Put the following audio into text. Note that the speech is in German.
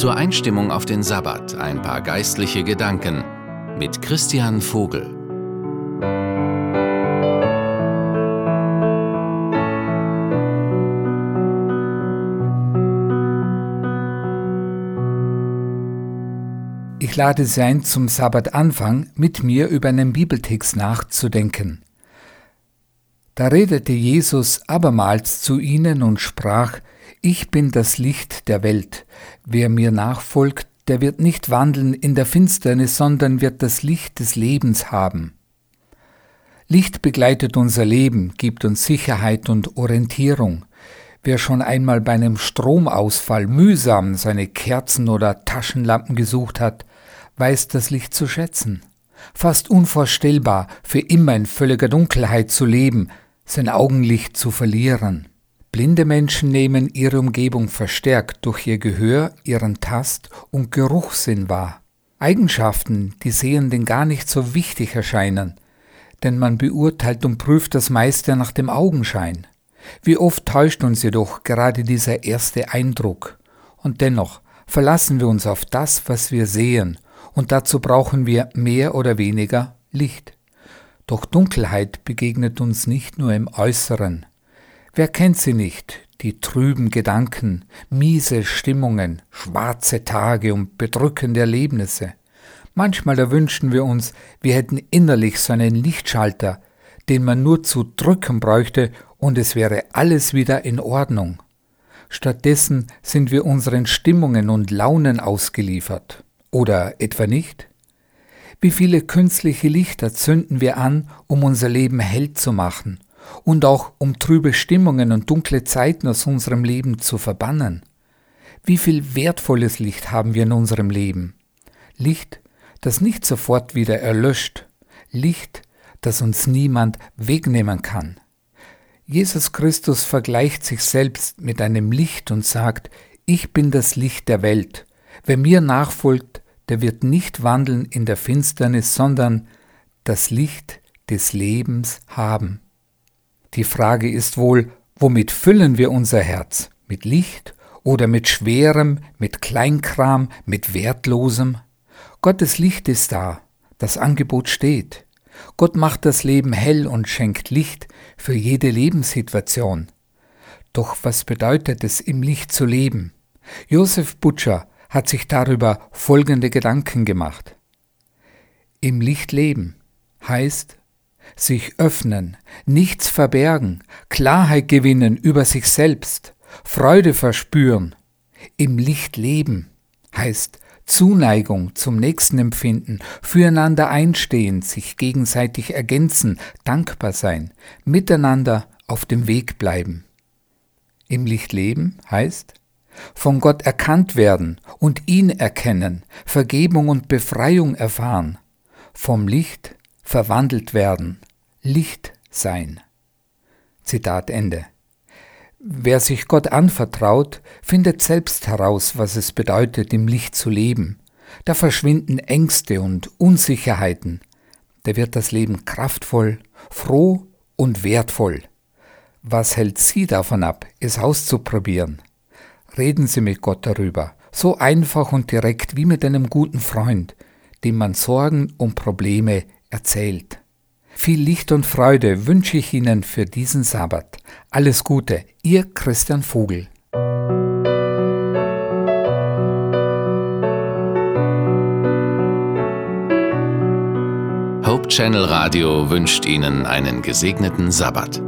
Zur Einstimmung auf den Sabbat ein paar geistliche Gedanken mit Christian Vogel. Ich lade Sie ein, zum Sabbatanfang mit mir über einen Bibeltext nachzudenken. Da redete Jesus abermals zu ihnen und sprach, Ich bin das Licht der Welt. Wer mir nachfolgt, der wird nicht wandeln in der Finsternis, sondern wird das Licht des Lebens haben. Licht begleitet unser Leben, gibt uns Sicherheit und Orientierung. Wer schon einmal bei einem Stromausfall mühsam seine Kerzen oder Taschenlampen gesucht hat, weiß das Licht zu schätzen. Fast unvorstellbar, für immer in völliger Dunkelheit zu leben, sein Augenlicht zu verlieren. Blinde Menschen nehmen ihre Umgebung verstärkt durch ihr Gehör, ihren Tast- und Geruchssinn wahr. Eigenschaften, die Sehenden gar nicht so wichtig erscheinen, denn man beurteilt und prüft das meiste nach dem Augenschein. Wie oft täuscht uns jedoch gerade dieser erste Eindruck. Und dennoch verlassen wir uns auf das, was wir sehen und dazu brauchen wir mehr oder weniger Licht. Doch Dunkelheit begegnet uns nicht nur im Äußeren. Wer kennt sie nicht, die trüben Gedanken, miese Stimmungen, schwarze Tage und bedrückende Erlebnisse? Manchmal erwünschen wir uns, wir hätten innerlich so einen Lichtschalter, den man nur zu drücken bräuchte und es wäre alles wieder in Ordnung. Stattdessen sind wir unseren Stimmungen und Launen ausgeliefert. Oder etwa nicht? Wie viele künstliche Lichter zünden wir an, um unser Leben hell zu machen und auch um trübe Stimmungen und dunkle Zeiten aus unserem Leben zu verbannen? Wie viel wertvolles Licht haben wir in unserem Leben? Licht, das nicht sofort wieder erlöscht, Licht, das uns niemand wegnehmen kann. Jesus Christus vergleicht sich selbst mit einem Licht und sagt, ich bin das Licht der Welt. Wer mir nachfolgt, der wird nicht wandeln in der Finsternis, sondern das Licht des Lebens haben. Die Frage ist wohl, womit füllen wir unser Herz? Mit Licht oder mit Schwerem, mit Kleinkram, mit Wertlosem? Gottes Licht ist da, das Angebot steht. Gott macht das Leben hell und schenkt Licht für jede Lebenssituation. Doch was bedeutet es, im Licht zu leben? Josef Butcher hat sich darüber folgende Gedanken gemacht. Im Licht leben heißt sich öffnen, nichts verbergen, Klarheit gewinnen über sich selbst, Freude verspüren. Im Licht leben heißt Zuneigung zum Nächsten empfinden, füreinander einstehen, sich gegenseitig ergänzen, dankbar sein, miteinander auf dem Weg bleiben. Im Licht leben heißt von Gott erkannt werden und ihn erkennen, Vergebung und Befreiung erfahren, vom Licht verwandelt werden, Licht sein. Zitat Ende. Wer sich Gott anvertraut, findet selbst heraus, was es bedeutet, im Licht zu leben. Da verschwinden Ängste und Unsicherheiten. Da wird das Leben kraftvoll, froh und wertvoll. Was hält Sie davon ab, es auszuprobieren? Reden Sie mit Gott darüber, so einfach und direkt wie mit einem guten Freund, dem man Sorgen und Probleme erzählt. Viel Licht und Freude wünsche ich Ihnen für diesen Sabbat. Alles Gute, Ihr Christian Vogel. Hope Channel Radio wünscht Ihnen einen gesegneten Sabbat.